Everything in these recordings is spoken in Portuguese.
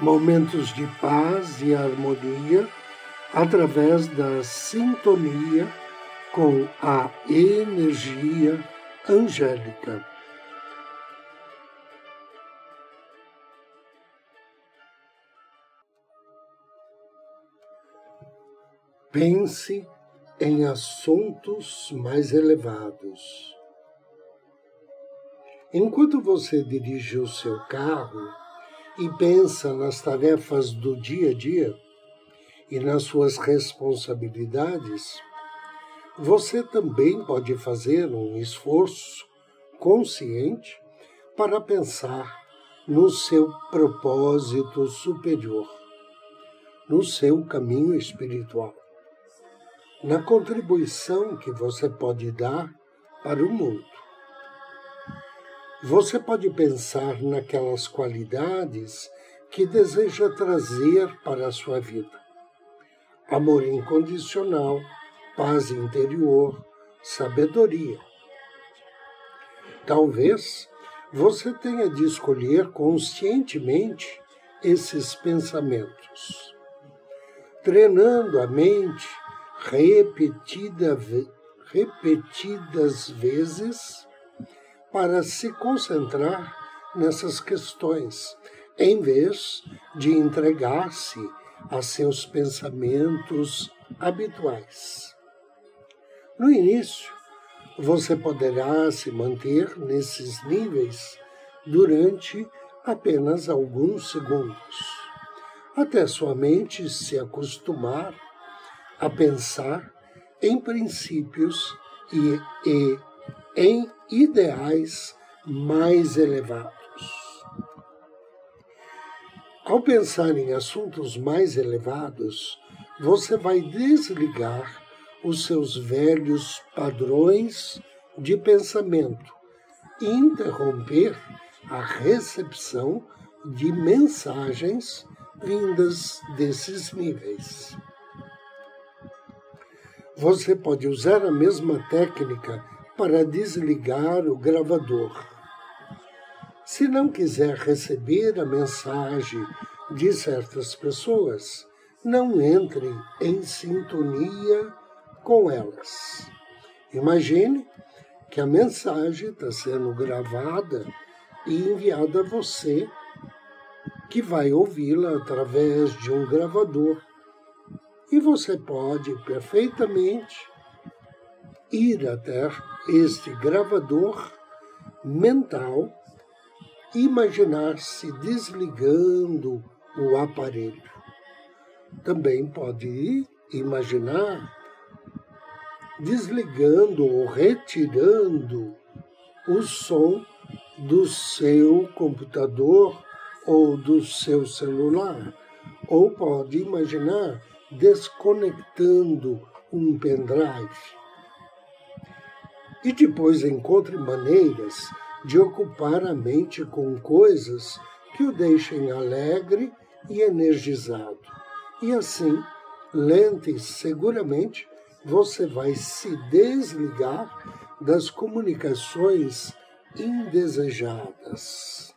momentos de paz e harmonia através da sintonia com a energia angélica. Pense em assuntos mais elevados. Enquanto você dirige o seu carro, e pensa nas tarefas do dia a dia e nas suas responsabilidades, você também pode fazer um esforço consciente para pensar no seu propósito superior, no seu caminho espiritual, na contribuição que você pode dar para o mundo. Você pode pensar naquelas qualidades que deseja trazer para a sua vida: amor incondicional, paz interior, sabedoria. Talvez você tenha de escolher conscientemente esses pensamentos, treinando a mente repetida, repetidas vezes para se concentrar nessas questões, em vez de entregar-se a seus pensamentos habituais. No início, você poderá se manter nesses níveis durante apenas alguns segundos, até sua mente se acostumar a pensar em princípios e, e em ideais mais elevados. Ao pensar em assuntos mais elevados, você vai desligar os seus velhos padrões de pensamento interromper a recepção de mensagens vindas desses níveis. Você pode usar a mesma técnica para desligar o gravador. Se não quiser receber a mensagem de certas pessoas, não entre em sintonia com elas. Imagine que a mensagem está sendo gravada e enviada a você, que vai ouvi-la através de um gravador. E você pode perfeitamente ir até este gravador mental, imaginar-se desligando o aparelho. Também pode imaginar desligando ou retirando o som do seu computador ou do seu celular, ou pode imaginar desconectando um pendrive e depois encontre maneiras de ocupar a mente com coisas que o deixem alegre e energizado. E assim, lenta e seguramente, você vai se desligar das comunicações indesejadas.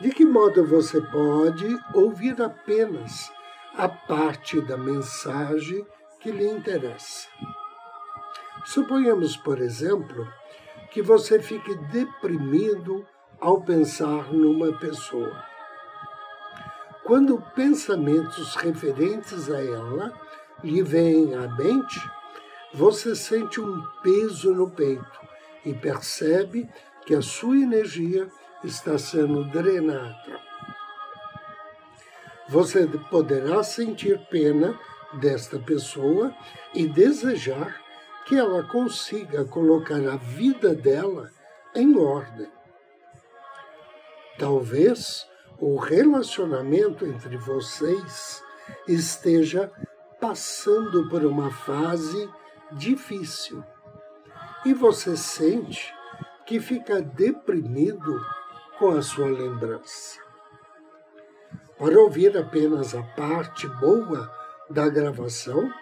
De que modo você pode ouvir apenas a parte da mensagem que lhe interessa? Suponhamos, por exemplo, que você fique deprimido ao pensar numa pessoa. Quando pensamentos referentes a ela lhe vêm à mente, você sente um peso no peito e percebe que a sua energia está sendo drenada. Você poderá sentir pena desta pessoa e desejar que ela consiga colocar a vida dela em ordem. Talvez o relacionamento entre vocês esteja passando por uma fase difícil e você sente que fica deprimido com a sua lembrança. Para ouvir apenas a parte boa da gravação,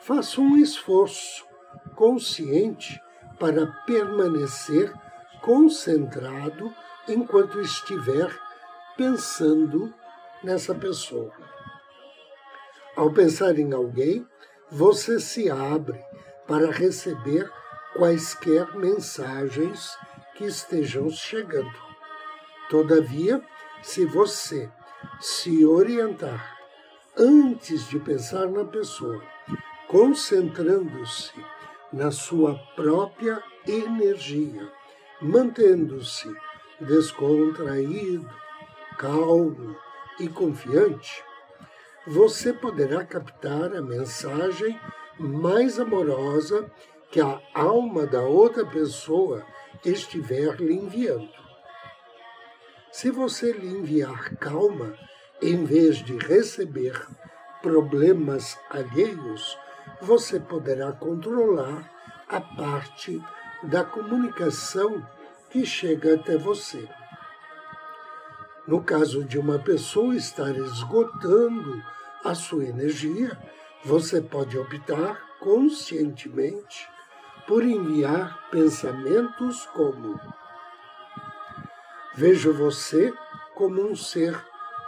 faça um esforço consciente para permanecer concentrado enquanto estiver pensando nessa pessoa. Ao pensar em alguém, você se abre para receber quaisquer mensagens que estejam chegando. Todavia, se você se orientar antes de pensar na pessoa, concentrando-se na sua própria energia, mantendo-se descontraído, calmo e confiante, você poderá captar a mensagem mais amorosa que a alma da outra pessoa estiver lhe enviando. Se você lhe enviar calma, em vez de receber problemas alheios, você poderá controlar a parte da comunicação que chega até você. No caso de uma pessoa estar esgotando a sua energia, você pode optar conscientemente por enviar pensamentos como: Vejo você como um ser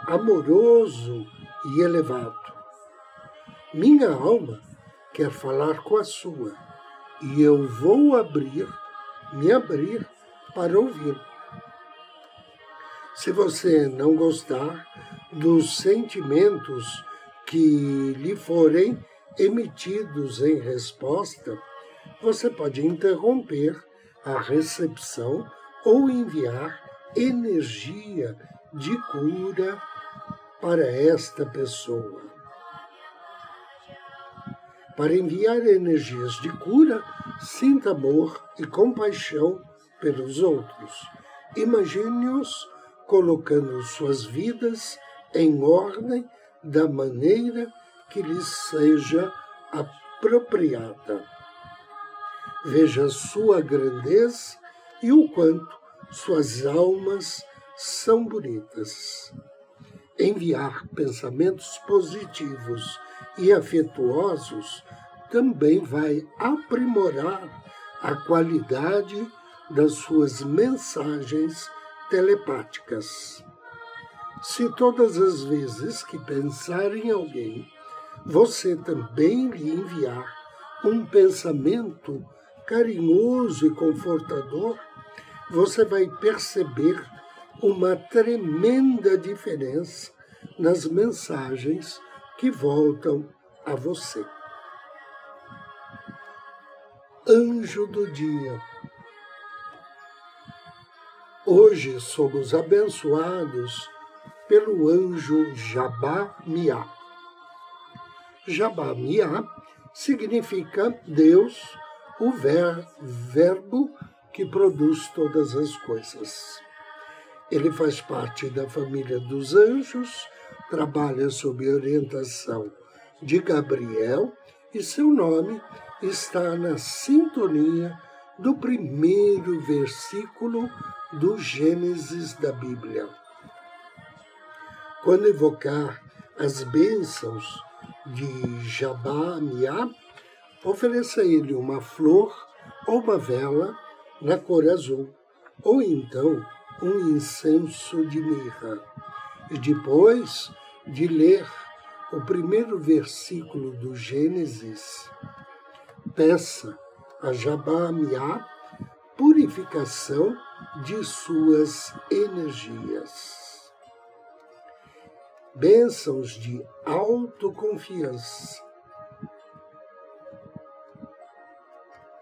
amoroso e elevado. Minha alma quer falar com a sua e eu vou abrir, me abrir para ouvir. Se você não gostar dos sentimentos que lhe forem emitidos em resposta, você pode interromper a recepção ou enviar energia de cura para esta pessoa. Para enviar energias de cura, sinta amor e compaixão pelos outros. Imagine-os colocando suas vidas em ordem da maneira que lhes seja apropriada. Veja sua grandeza e o quanto suas almas são bonitas. Enviar pensamentos positivos e afetuosos também vai aprimorar a qualidade das suas mensagens telepáticas. Se todas as vezes que pensar em alguém, você também lhe enviar um pensamento carinhoso e confortador, você vai perceber uma tremenda diferença nas mensagens que voltam a você. Anjo do dia. Hoje somos abençoados pelo anjo Jabá-Miá. Jabá-Miá significa Deus, o ver, verbo que produz todas as coisas. Ele faz parte da família dos anjos, trabalha sob orientação de Gabriel e seu nome está na sintonia do primeiro versículo do Gênesis da Bíblia. Quando evocar as bênçãos de Jabá Miá, ofereça ele uma flor ou uma vela na cor azul, ou então um incenso de mirra. Depois de ler o primeiro versículo do Gênesis, peça a Jabá Miá purificação de suas energias. Bênçãos de autoconfiança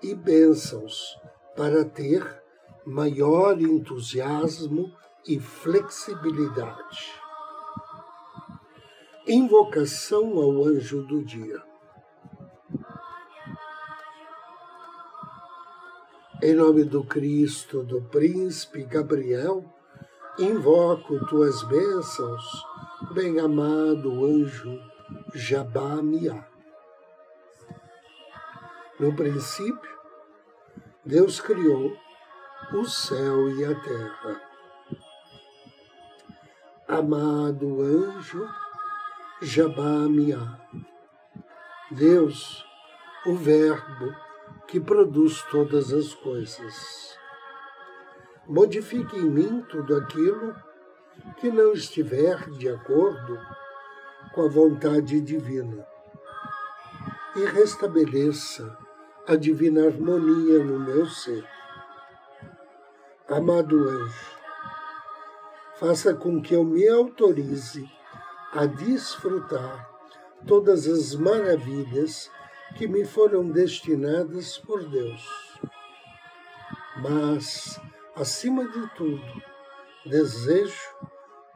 e bênçãos para ter maior entusiasmo e flexibilidade. Invocação ao anjo do dia. Em nome do Cristo, do Príncipe Gabriel, invoco tuas bênçãos, bem-amado anjo Jabamia. No princípio, Deus criou o céu e a terra. Amado anjo Jabamia. Deus, o Verbo que produz todas as coisas. Modifique em mim tudo aquilo que não estiver de acordo com a vontade divina e restabeleça a divina harmonia no meu ser. Amado anjo, faça com que eu me autorize a desfrutar todas as maravilhas que me foram destinadas por Deus. Mas, acima de tudo, desejo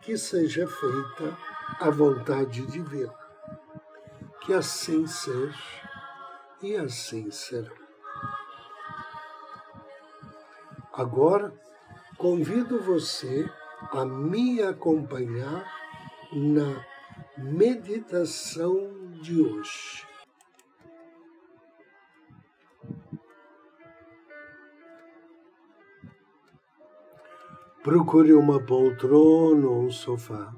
que seja feita a vontade divina. Que assim seja e assim será. Agora, convido você a me acompanhar na meditação de hoje. Procure uma poltrona ou um sofá.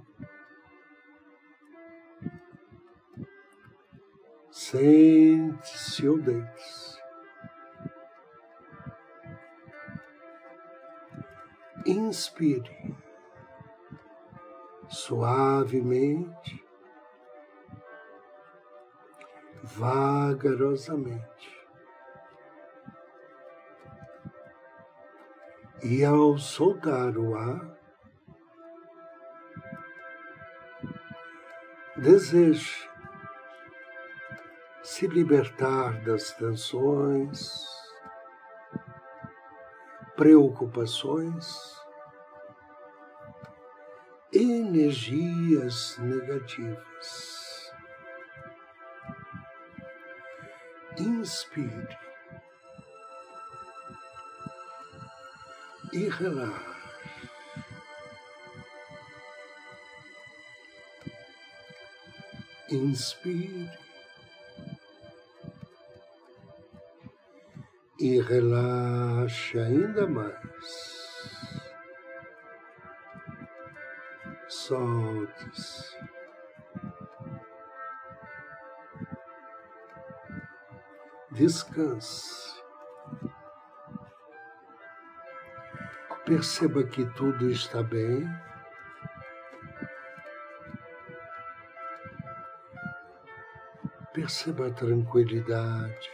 Sente-se ou deite-se. Inspire suavemente, vagarosamente. E ao soltar o ar, deseje se libertar das tensões, preocupações, energias negativas. Inspire e relaxe. Inspire e relaxe ainda mais. Solte-se. Descanse. Perceba que tudo está bem. Perceba a tranquilidade.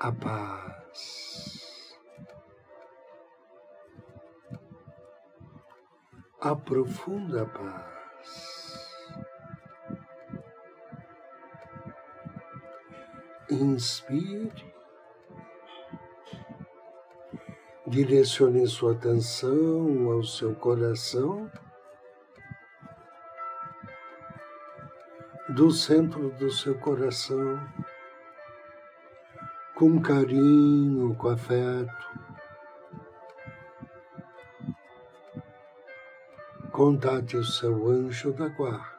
A paz. A profunda paz. inspire, direcione sua atenção ao seu coração, do centro do seu coração, com carinho, com afeto. Contate o seu anjo da guarda.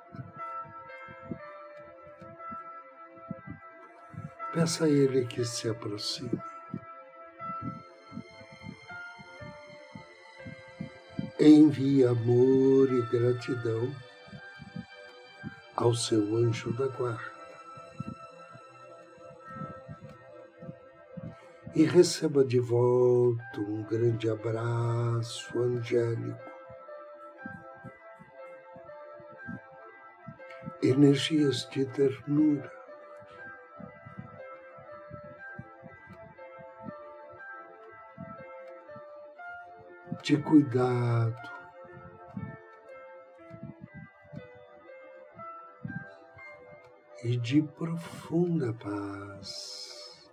Peça a Ele que se aproxime. Envie amor e gratidão ao seu anjo da guarda. E receba de volta um grande abraço angélico. Energias de ternura de cuidado. E de profunda paz.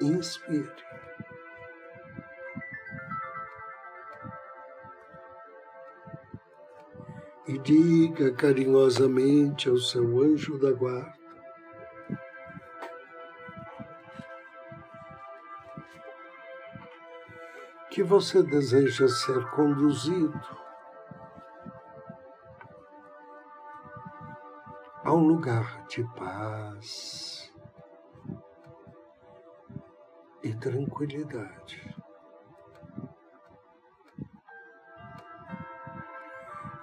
Inspire. e diga carinhosamente ao seu anjo da guarda: que você deseja ser conduzido a um lugar de paz e tranquilidade.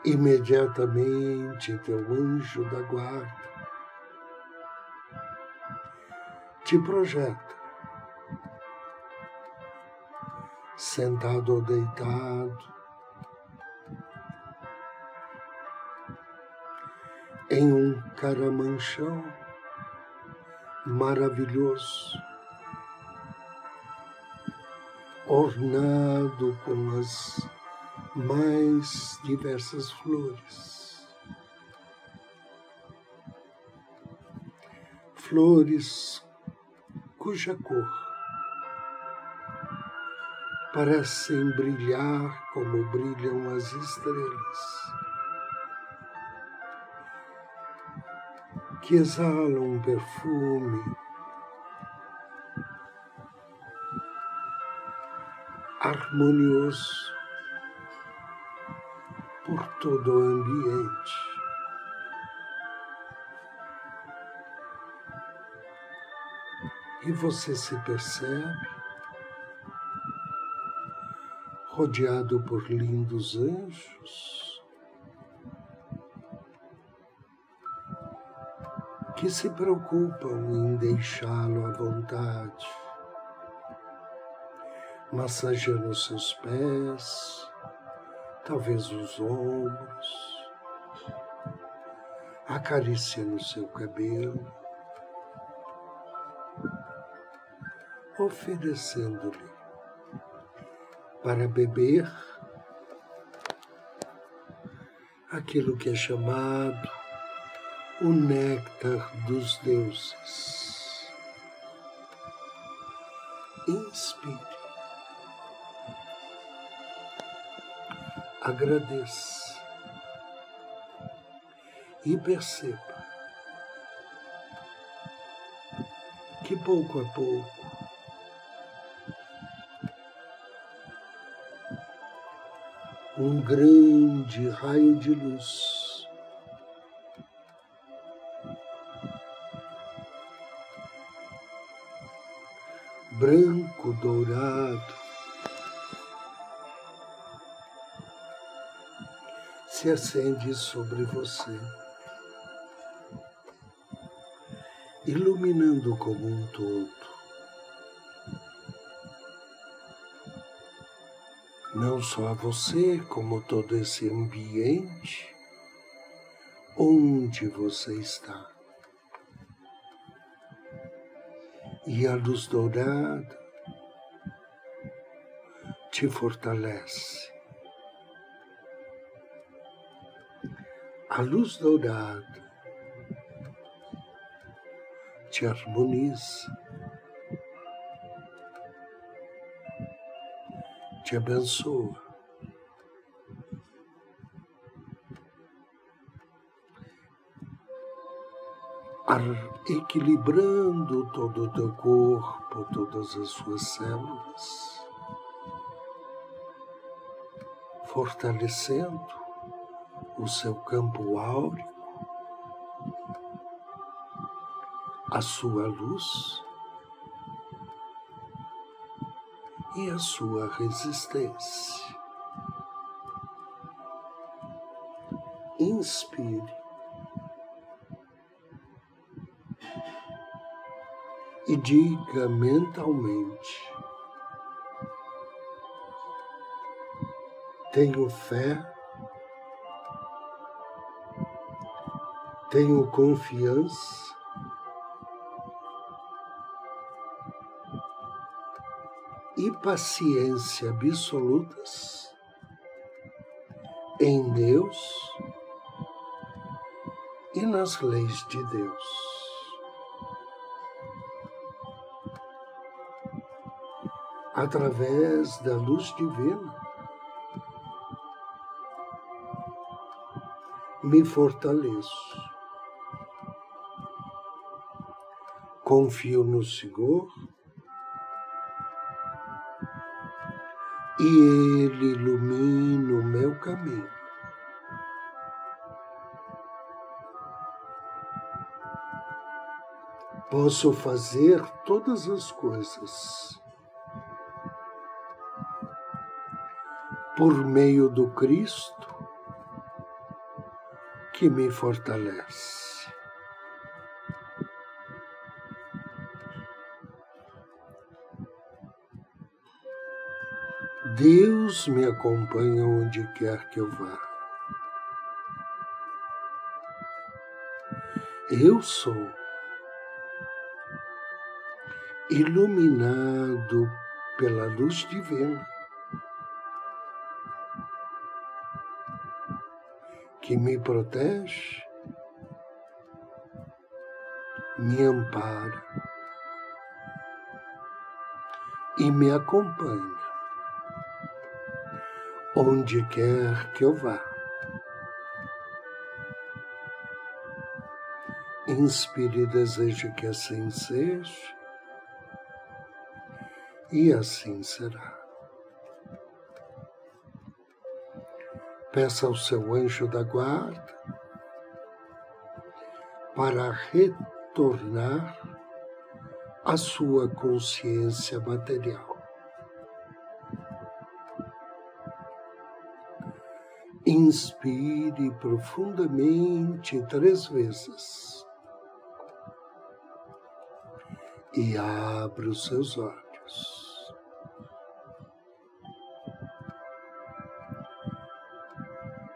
Imediatamente teu anjo da guarda te projeta, sentado ou deitado, em um caramanchão maravilhoso, ornado com as mais diversas flores. Flores cuja cor parecem brilhar como brilham as estrelas. que exalam um perfume harmonioso todo o ambiente. E você se percebe rodeado por lindos anjos que se preocupam em deixá-lo à vontade, massageando seus pés, talvez os ombros, acariciando seu cabelo, oferecendo-lhe para beber aquilo que é chamado o néctar dos deuses. Inspire. Agradeça e perceba que pouco a pouco um grande raio de luz branco dourado. Se acende sobre você, iluminando como um todo. Não só a você, como todo esse ambiente onde você está. e a luz dourada te fortalece. A luz dourada te harmoniza, te abençoa. equilibrando todo o teu corpo, todas as suas células, fortalecendo o seu campo áurico, a sua luz e a sua resistência. Inspire e diga mentalmente: Tenho fé, tenho confiança. E paciência absolutas em Deus e nas leis de Deus. através da luz divina. Me fortaleço. Confio no Senhor. e Ele ilumina o meu caminho. Posso fazer todas as coisas por meio do Cristo que me fortalece. Deus me acompanha onde quer que eu vá. Eu sou iluminado pela luz divina que me protege, me ampara e me acompanha onde quer que eu vá. Inspire e deseje que assim seja, e assim será. Peça ao seu anjo da guarda para retornar à sua consciência material. Inspire profundamente três vezes e abra os seus olhos.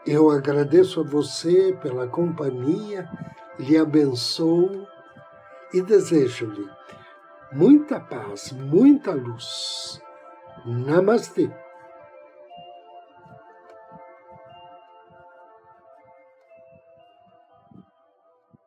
Eu agradeço a você pela companhia, lhe abençoo e desejo-lhe muita paz, muita luz. Namastê.